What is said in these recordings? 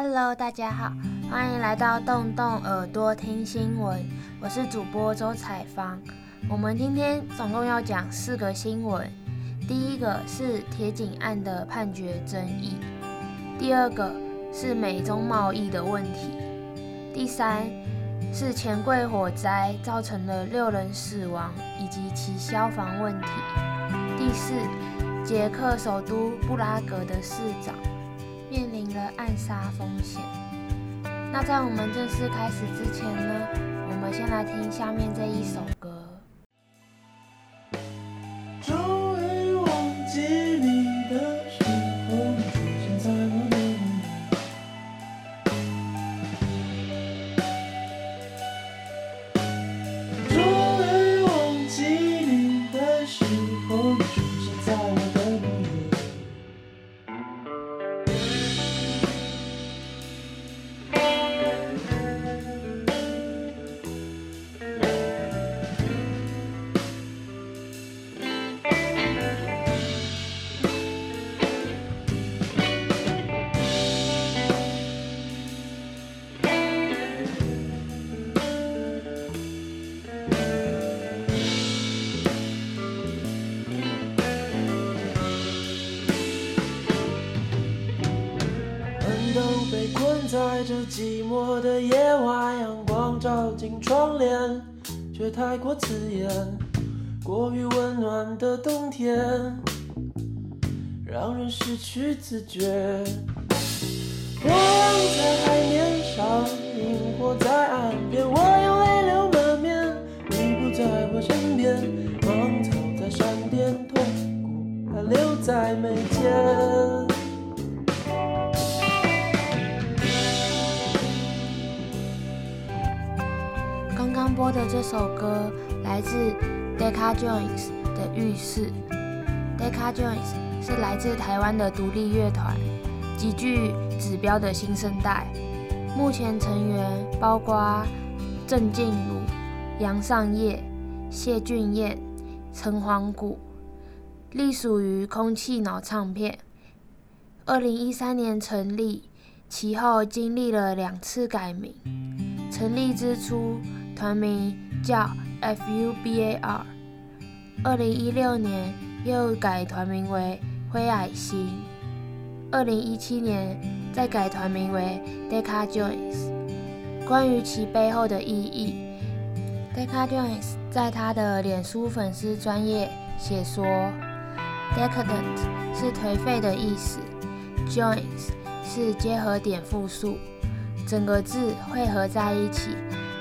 Hello，大家好，欢迎来到动动耳朵听新闻。我是主播周彩芳。我们今天总共要讲四个新闻。第一个是铁警案的判决争议，第二个是美中贸易的问题，第三是钱柜火灾造成了六人死亡以及其消防问题，第四，捷克首都布拉格的市长面临了暗杀风险。那在我们正式开始之前呢，我们先来听下面这一首歌。在这寂寞的夜晚，阳光照进窗帘，却太过刺眼。过于温暖的冬天，让人失去自觉。我望在海面上，萤火在岸边，我用泪流满面。你不在我身边，芒草在山巅，痛苦还留在眉间。播的这首歌来自 Deca Joins 的《浴室》。Deca Joins 是来自台湾的独立乐团，极具指标的新生代。目前成员包括郑静茹、杨尚业、谢俊彦、陈黄谷，隶属于空气脑唱片。二零一三年成立，其后经历了两次改名。成立之初，团名叫 FUBAR，二零一六年又改团名为灰矮星，二零一七年再改团名为 Deca Joins。关于其背后的意义，Deca Joins 在他的脸书粉丝专页写说，Decadent 是颓废的意思，Joins 是结合点复数，整个字汇合在一起。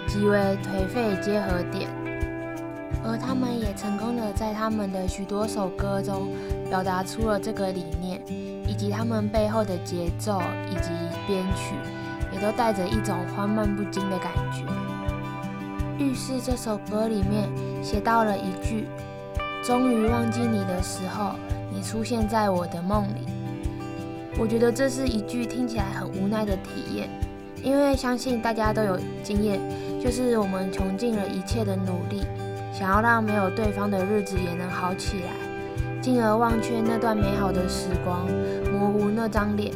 即为颓废结合点，而他们也成功的在他们的许多首歌中表达出了这个理念，以及他们背后的节奏以及编曲，也都带着一种缓慢不惊的感觉。浴室这首歌里面写到了一句：“终于忘记你的时候，你出现在我的梦里。”我觉得这是一句听起来很无奈的体验，因为相信大家都有经验。就是我们穷尽了一切的努力，想要让没有对方的日子也能好起来，进而忘却那段美好的时光，模糊那张脸。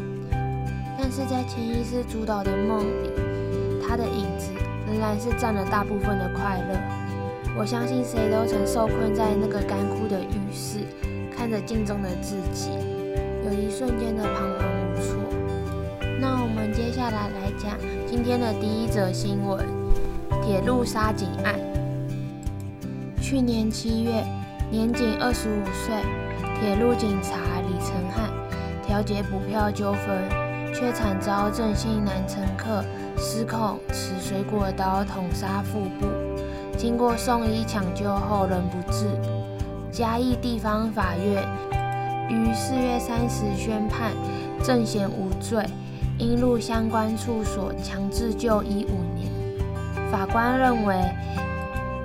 但是在潜意识主导的梦里，他的影子仍然是占了大部分的快乐。我相信谁都曾受困在那个干枯的浴室，看着镜中的自己，有一瞬间的彷徨无措。那我们接下来来讲今天的第一则新闻。铁路杀警案。去年七月，年仅二十五岁，铁路警察李成汉调解补票纠纷，却惨遭郑姓男乘客失控持水果刀捅杀腹部，经过送医抢救后仍不治。嘉义地方法院于四月三十宣判郑贤无罪，应入相关处所强制就医五年。法官认为，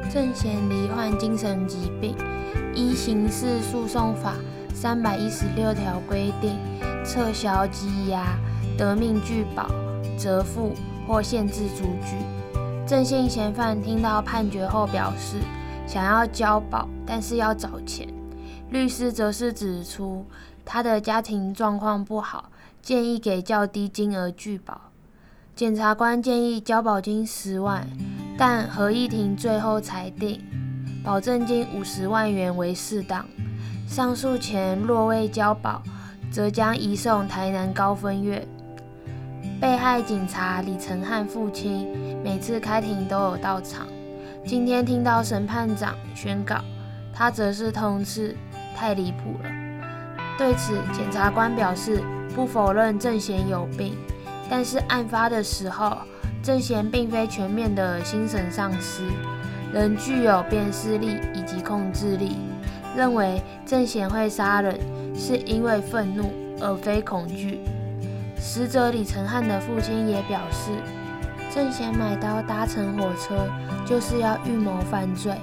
郑贤罹患精神疾病，依刑事诉讼法三百一十六条规定，撤销羁押、得命拒保、折付或限制出具。郑姓嫌犯听到判决后表示，想要交保，但是要找钱。律师则是指出，他的家庭状况不好，建议给较低金额拒保。检察官建议交保金十万，但合议庭最后裁定，保证金五十万元为适当。上诉前若未交保，则将移送台南高分院。被害警察李成汉父亲每次开庭都有到场。今天听到审判长宣告，他则是痛斥太离谱了。对此，检察官表示不否认郑贤有病。但是案发的时候，郑贤并非全面的精神丧失，仍具有辨识力以及控制力。认为郑贤会杀人，是因为愤怒而非恐惧。死者李承翰的父亲也表示，郑贤买刀搭乘火车就是要预谋犯罪，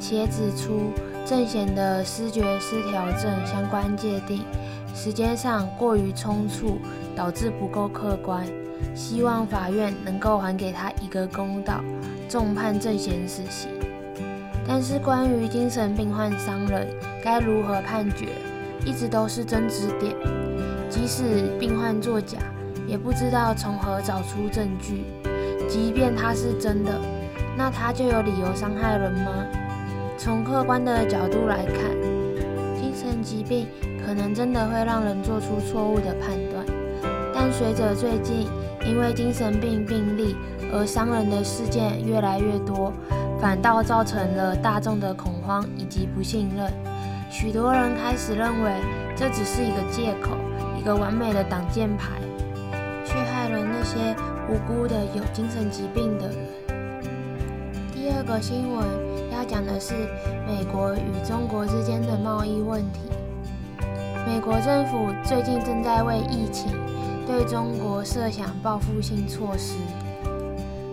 且指出郑贤的失觉失调症相关界定时间上过于匆促。导致不够客观，希望法院能够还给他一个公道，重判正贤死刑。但是关于精神病患伤人该如何判决，一直都是争执点。即使病患作假，也不知道从何找出证据。即便他是真的，那他就有理由伤害人吗？从客观的角度来看，精神疾病可能真的会让人做出错误的判。但随着最近因为精神病病例而伤人的事件越来越多，反倒造成了大众的恐慌以及不信任。许多人开始认为这只是一个借口，一个完美的挡箭牌，去害了那些无辜的有精神疾病的人。第二个新闻要讲的是美国与中国之间的贸易问题。美国政府最近正在为疫情。对中国设想报复性措施。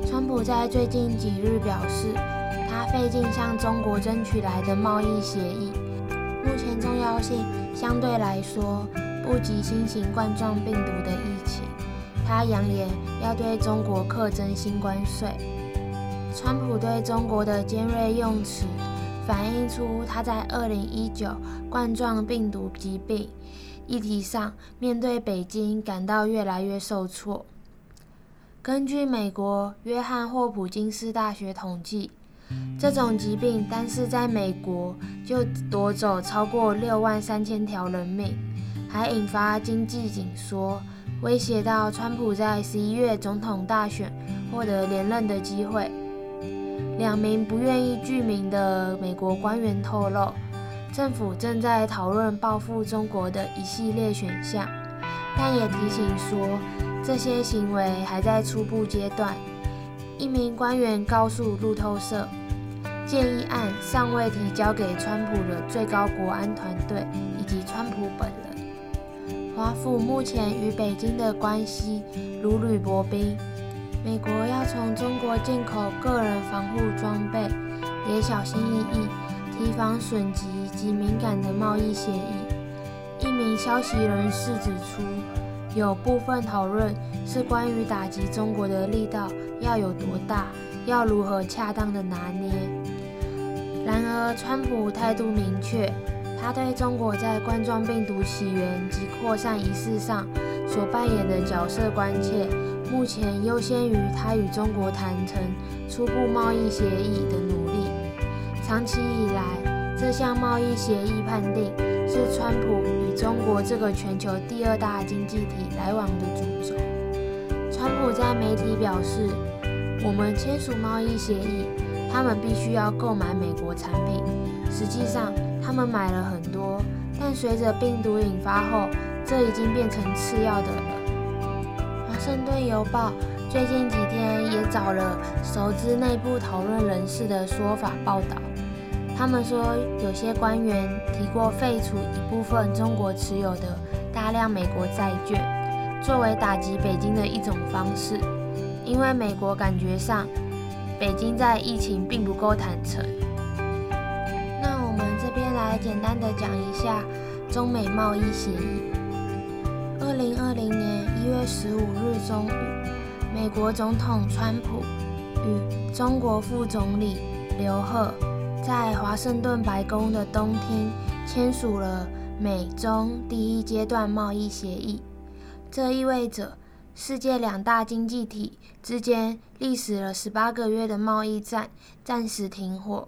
川普在最近几日表示，他费劲向中国争取来的贸易协议，目前重要性相对来说不及新型冠状病毒的疫情。他扬言要对中国课征新关税。川普对中国的尖锐用词，反映出他在2019冠状病毒疾病。议题上，面对北京感到越来越受挫。根据美国约翰霍普金斯大学统计，这种疾病单是在美国就夺走超过六万三千条人命，还引发经济紧缩，威胁到川普在十一月总统大选获得连任的机会。两名不愿意具名的美国官员透露。政府正在讨论报复中国的一系列选项，但也提醒说，这些行为还在初步阶段。一名官员告诉路透社，建议案尚未提交给川普的最高国安团队以及川普本人。华府目前与北京的关系如履薄冰。美国要从中国进口个人防护装备，也小心翼翼，提防损及。及敏感的贸易协议，一名消息人士指出，有部分讨论是关于打击中国的力道要有多大，要如何恰当的拿捏。然而，川普态度明确，他对中国在冠状病毒起源及扩散一事上所扮演的角色关切，目前优先于他与中国谈成初步贸易协议的努力。长期以来，这项贸易协议判定是川普与中国这个全球第二大经济体来往的主轴。川普在媒体表示：“我们签署贸易协议，他们必须要购买美国产品。实际上，他们买了很多，但随着病毒引发后，这已经变成次要的了。”华盛顿邮报最近几天也找了熟知内部讨论人士的说法报道。他们说，有些官员提过废除一部分中国持有的大量美国债券，作为打击北京的一种方式。因为美国感觉上，北京在疫情并不够坦诚。那我们这边来简单的讲一下中美贸易协议。二零二零年一月十五日中午，美国总统川普与中国副总理刘鹤。在华盛顿白宫的东厅签署了美中第一阶段贸易协议。这意味着世界两大经济体之间历时了十八个月的贸易战暂时停火。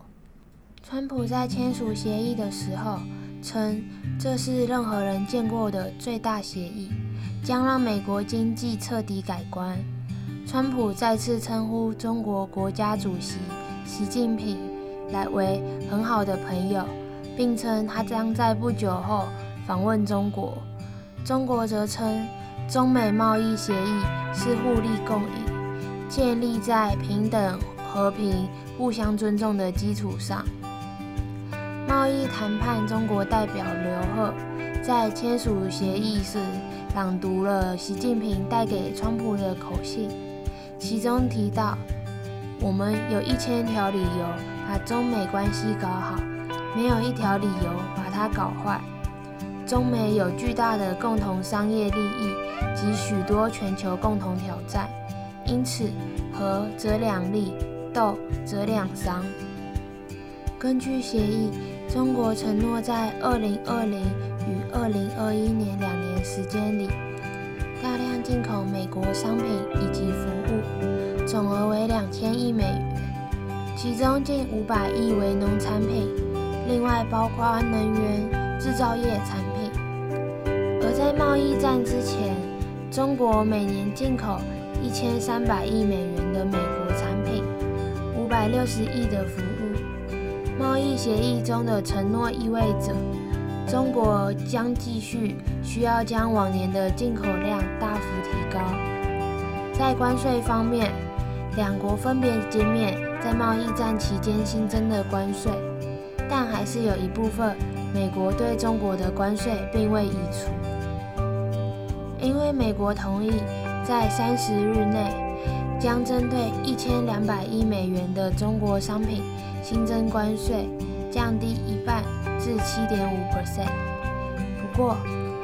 川普在签署协议的时候称，这是任何人见过的最大协议，将让美国经济彻底改观。川普再次称呼中国国家主席习近平来为很好的朋友，并称他将在不久后访问中国。中国则称，中美贸易协议是互利共赢，建立在平等、和平、互相尊重的基础上。贸易谈判中国代表刘鹤在签署协议时朗读了习近平带给川普的口信，其中提到：“我们有一千条理由把中美关系搞好，没有一条理由把它搞坏。中美有巨大的共同商业利益及许多全球共同挑战，因此和则两利，斗则两伤。”根据协议。中国承诺在二零二零与二零二一年两年时间里，大量进口美国商品以及服务，总额为两千亿美元，其中近五百亿为农产品，另外包括能源、制造业产品。而在贸易战之前，中国每年进口一千三百亿美元的美国产品，五百六十亿的服务。贸易协议中的承诺意味着，中国将继续需要将往年的进口量大幅提高。在关税方面，两国分别减免在贸易战期间新增的关税，但还是有一部分美国对中国的关税并未移除，因为美国同意在三十日内将针对一千两百亿美元的中国商品。新增关税降低一半至七点五 percent。不过，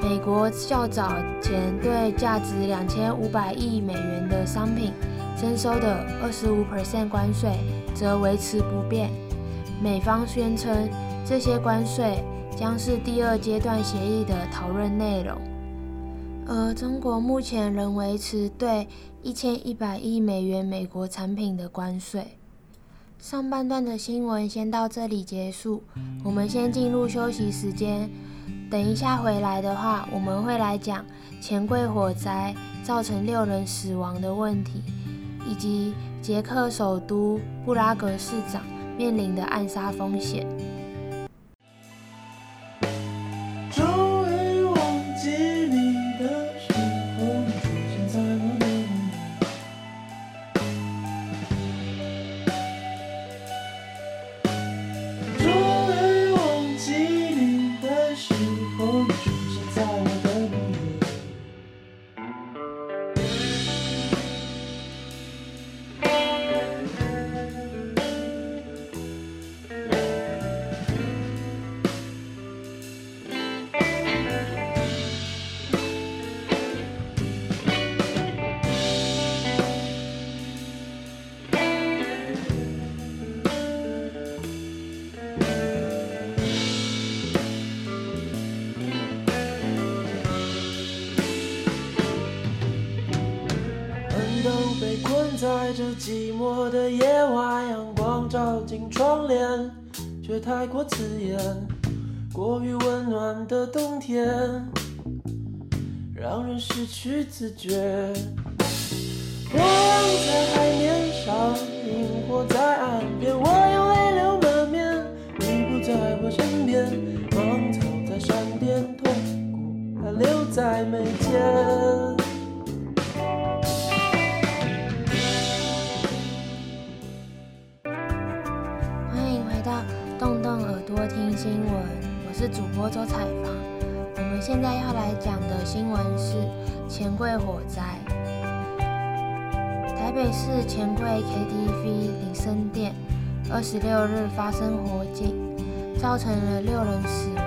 美国较早前对价值两千五百亿美元的商品征收的二十五 percent 关税则维持不变。美方宣称，这些关税将是第二阶段协议的讨论内容。而中国目前仍维持对一千一百亿美元美国产品的关税。上半段的新闻先到这里结束，我们先进入休息时间。等一下回来的话，我们会来讲钱柜火灾造成六人死亡的问题，以及捷克首都布拉格市长面临的暗杀风险。在这寂寞的夜晚，阳光照进窗帘，却太过刺眼。过于温暖的冬天，让人失去自觉。我望在海面上，萤火在岸边，我又泪流满面。你不在我身边，芒草在山巅，痛苦还留在眉间。新闻，我是主播周采芳。我们现在要来讲的新闻是钱柜火灾。台北市钱柜 KTV 李森店二十六日发生火警，造成了六人死亡。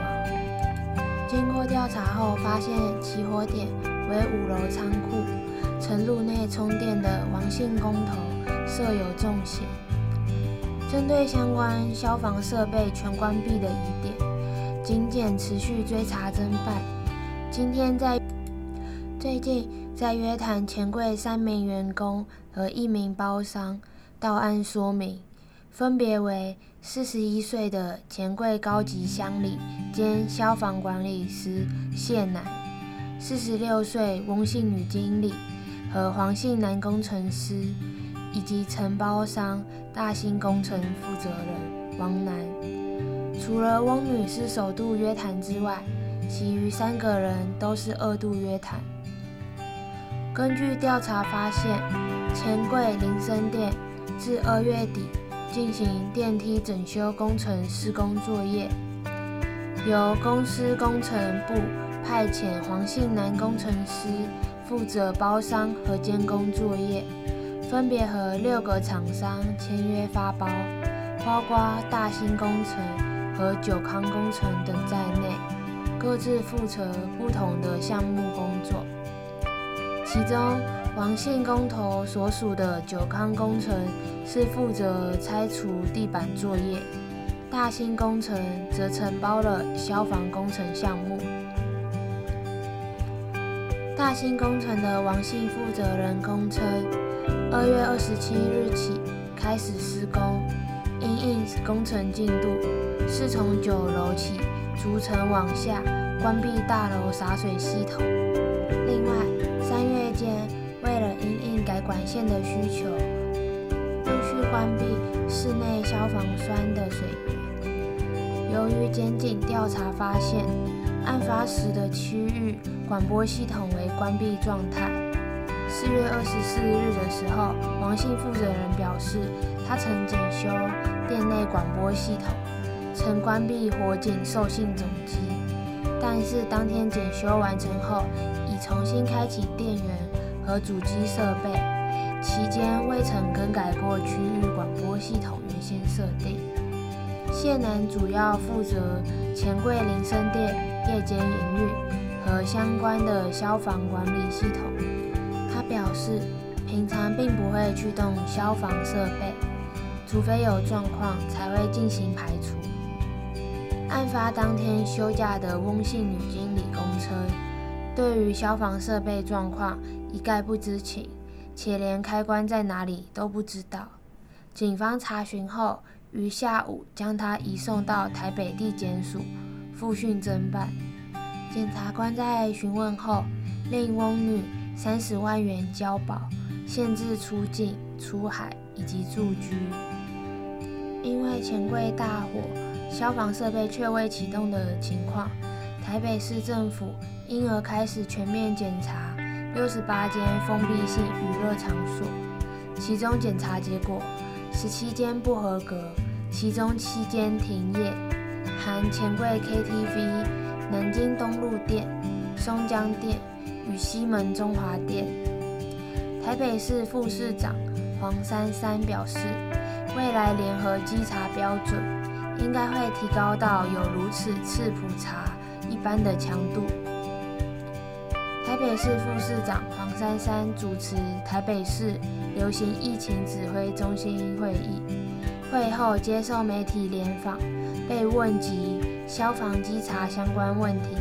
经过调查后，发现起火点为五楼仓库，曾入内充电的王姓工头涉有重嫌。针对相关消防设备全关闭的疑点，警检持续追查侦办。今天在最近，在约谈钱柜三名员工和一名包商到案说明，分别为四十一岁的钱柜高级乡里兼消防管理师谢楠，四十六岁翁姓女经理和黄姓男工程师，以及承包商大兴工程负责人王楠。除了翁女士首度约谈之外，其余三个人都是二度约谈。根据调查发现，钱柜林森店自二月底进行电梯整修工程施工作业，由公司工程部派遣黄姓男工程师负责包商和监工作业，分别和六个厂商签约发包，包括大兴工程和久康工程等在内，各自负责不同的项目工作。其中，王姓工头所属的久康工程是负责拆除地板作业，大兴工程则承包了消防工程项目。大兴工程的王姓负责人供称，二月二十七日起开始施工，因应工程进度，是从九楼起逐层往下关闭大楼洒水系统。另外，三月间，为了因应改管线的需求，陆续关闭室内消防栓的水源。由于检警调查发现，案发时的区域广播系统为关闭状态。四月二十四日的时候，王姓负责人表示，他曾检修店内广播系统，曾关闭火警受信总机，但是当天检修完成后，已重新开启电源和主机设备，期间未曾更改过区域广播系统原先设定。谢楠主要负责钱柜林森店夜间营运和相关的消防管理系统。是，平常并不会驱动消防设备，除非有状况才会进行排除。案发当天休假的翁姓女经理公称。对于消防设备状况一概不知情，且连开关在哪里都不知道。警方查询后，于下午将她移送到台北地检署复讯侦办。检察官在询问后，令翁女三十万元交保，限制出境、出海以及住居。因为钱柜大火，消防设备却未启动的情况。台北市政府因而开始全面检查六十八间封闭性娱乐场所，其中检查结果十七间不合格，其中七间停业，含钱柜 KTV、南京东路店、松江店与西门中华店。台北市副市长黄珊珊表示，未来联合稽查标准应该会提高到有如此次普查。一般的强度。台北市副市长黄珊珊主持台北市流行疫情指挥中心会议，会后接受媒体联访，被问及消防稽查相关问题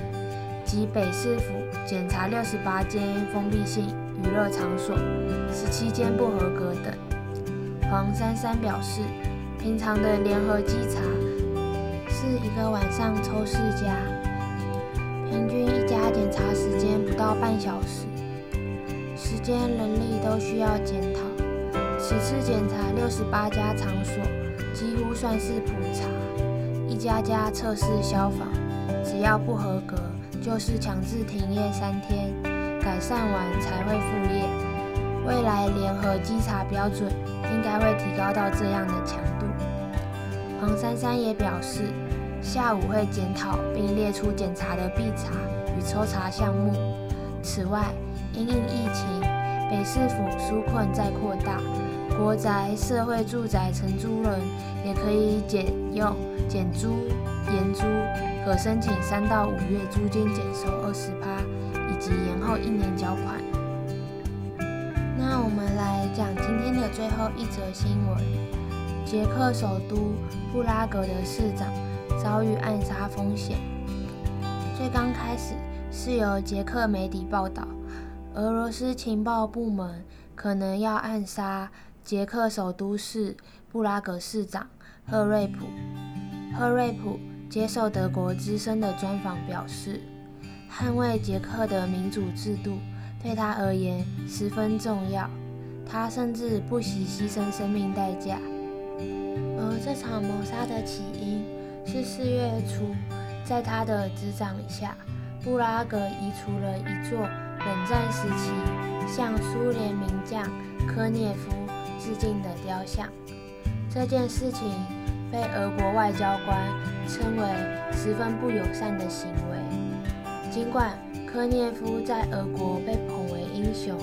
及北市府检查六十八间封闭性娱乐场所，十七间不合格等。黄珊珊表示，平常的联合稽查是一个晚上抽四家。平均一家检查时间不到半小时，时间人力都需要检讨。此次检查六十八家场所，几乎算是普查，一家家测试消防，只要不合格，就是强制停业三天，改善完才会复业。未来联合稽查标准应该会提高到这样的强度。黄珊珊也表示。下午会检讨并列出检查的必查与抽查项目。此外，因应疫情，北市府纾困再扩大，国宅社会住宅承租人也可以减用、减租、延租，可申请三到五月租金减收二十趴，以及延后一年缴款。那我们来讲今天的最后一则新闻：捷克首都布拉格的市长。遭遇暗杀风险。最刚开始是由捷克媒体报道，俄罗斯情报部门可能要暗杀捷克首都市布拉格市长赫瑞普。赫瑞普接受德国之声的专访表示，捍卫捷克的民主制度对他而言十分重要，他甚至不惜牺牲生命代价。而这场谋杀的起因是四月初，在他的执掌下，布拉格移除了一座。冷战时期向苏联名将科涅夫致敬的雕像，这件事情被俄国外交官称为十分不友善的行为。尽管科涅夫在俄国被捧为英雄，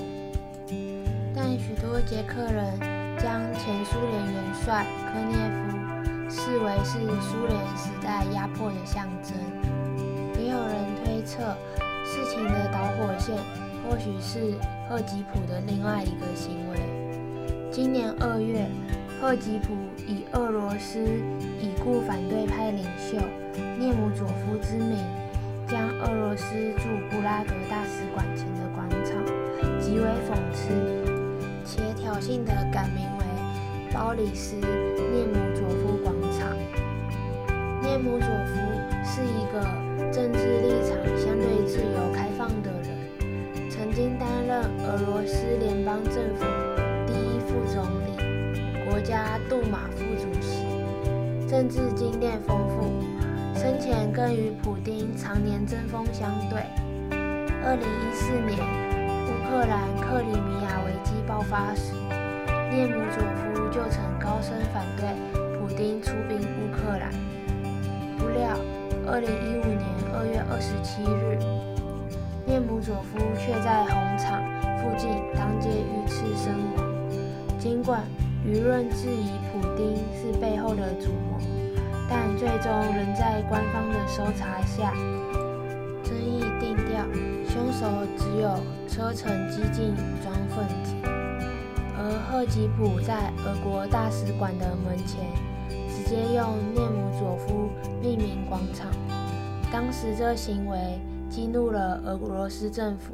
但许多捷克人将前苏联元帅科涅夫视为是苏联时代压迫的象征。也有人推测。事情的导火线或许是赫吉普的另外一个行为。今年二月，赫吉普以俄罗斯已故反对派领袖涅姆佐夫之名，将俄罗斯驻布拉格大使馆前的广场极为讽刺且挑衅地改名为鲍里斯涅姆佐夫广场。涅姆佐夫是一个。政治立场相对自由开放的人，曾经担任俄罗斯联邦政府、杜马副主席，政治经验丰富，生前更与普丁常年针锋相对。二零一四年，乌克兰克里米亚危机爆发时，涅姆佐夫就曾高声反对普丁出兵乌克兰。不料，二零一五年。二月二十七日，涅姆佐夫却在红场附近当街遇刺身亡。尽管舆论质疑普丁是背后的主谋，但最终仍在官方的搜查下，争议定调，凶手只有车臣激进武装分子。而赫吉普在俄国大使馆的门前，直接用涅姆佐夫命名广场。当时这行为激怒了俄罗斯政府，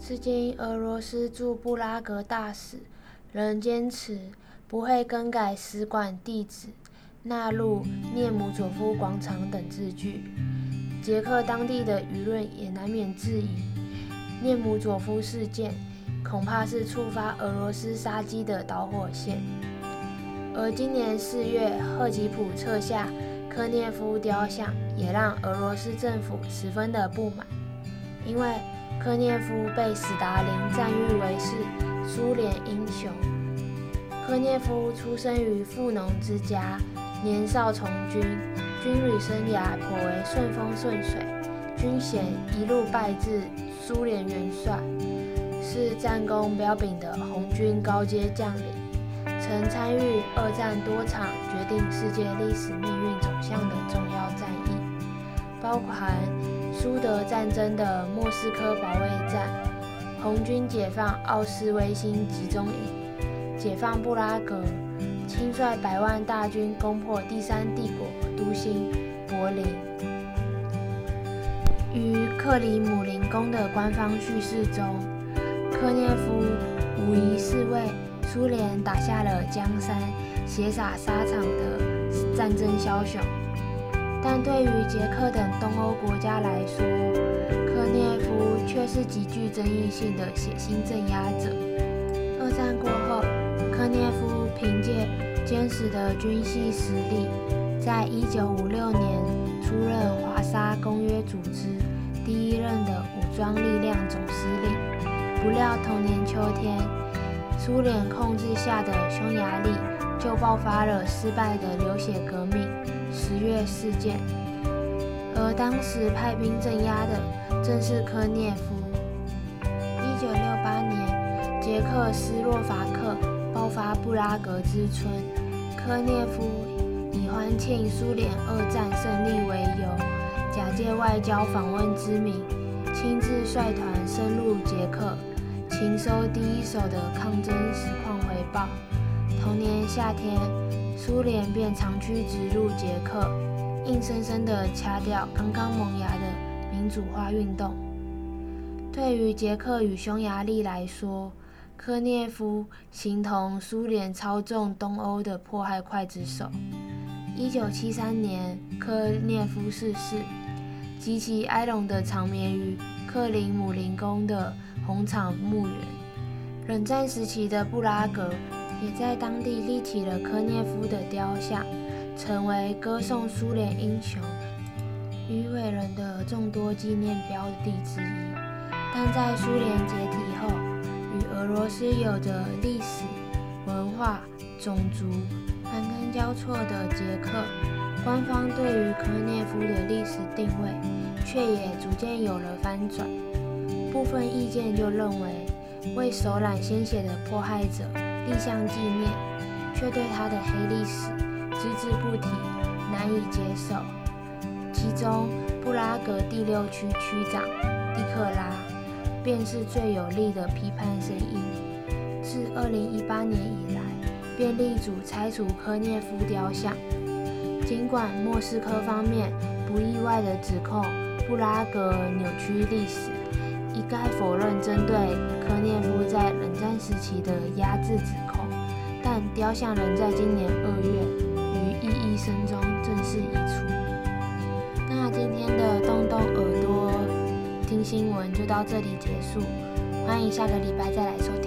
至今俄罗斯驻布拉格大使仍坚持不会更改使馆地址，纳入涅姆佐夫广场等字句。捷克当地的舆论也难免质疑，涅姆佐夫事件恐怕是触发俄罗斯杀机的导火线。而今年四月，赫吉普撤下。科涅夫雕像也让俄罗斯政府十分的不满，因为科涅夫被史达林赞誉为是苏联英雄。科涅夫出生于富农之家，年少从军，军旅生涯颇为顺风顺水，军衔一路拜至苏联元帅，是战功彪炳的红军高阶将领。曾参与二战多场决定世界历史命运走向的重要战役，包含苏德战争的莫斯科保卫战、红军解放奥斯威辛集中营、解放布拉格、亲率百万大军攻破第三帝国都心柏林。于克里姆林宫的官方叙事中，科涅夫无疑是为苏联打下了江山，血洒沙场的战争枭雄，但对于捷克等东欧国家来说，科涅夫却是极具争议性的血腥镇压者。二战过后，涅夫凭借坚实的军事实力，在一九五六年出任华沙公约组织第一任的武装力量总司令。不料同年秋天，苏联控制下的匈牙利就爆发了失败的流血革命——十月事件，而当时派兵镇压的正是科涅夫。一九六八年，捷克斯洛伐克爆发布拉格之春，科涅夫以欢庆苏联二战胜利为由，假借外交访问之名，亲自率团深入捷克。勤收第一手的抗争实况回报。同年夏天，苏联便长驱直入捷克，硬生生地掐掉刚刚萌芽的民主化运动。对于捷克与匈牙利来说，科涅夫形同苏联操纵东欧的迫害刽子手。一九七三年，科涅夫逝世，极其哀荣地长眠于克林姆林宫的红场墓园。冷战时期的布拉格也在当地立起了科涅夫的雕像，成为歌颂苏联英雄与伟人的众多纪念标的之一。但在苏联解体，俄罗斯有着历史、文化、种族。盘根交错的捷克，官方对于科涅夫的历史定位，却也逐渐有了翻转。部分意见就认为，为手染鲜血的迫害者立像纪念，却对他的黑历史只字不提，难以接受。其中，布拉格第六区区长蒂克拉，便是最有力的批判声音。自2018年以来，便力主拆除科涅夫雕像，尽管莫斯科方面不意外地指控布拉格扭曲历史，一概否认针对科涅夫在冷战时期的压制指控，但雕像仍在今年二月于异议声中正式移除。那今天的动动耳朵新新闻就到这里结束，欢迎下个礼拜再来收听。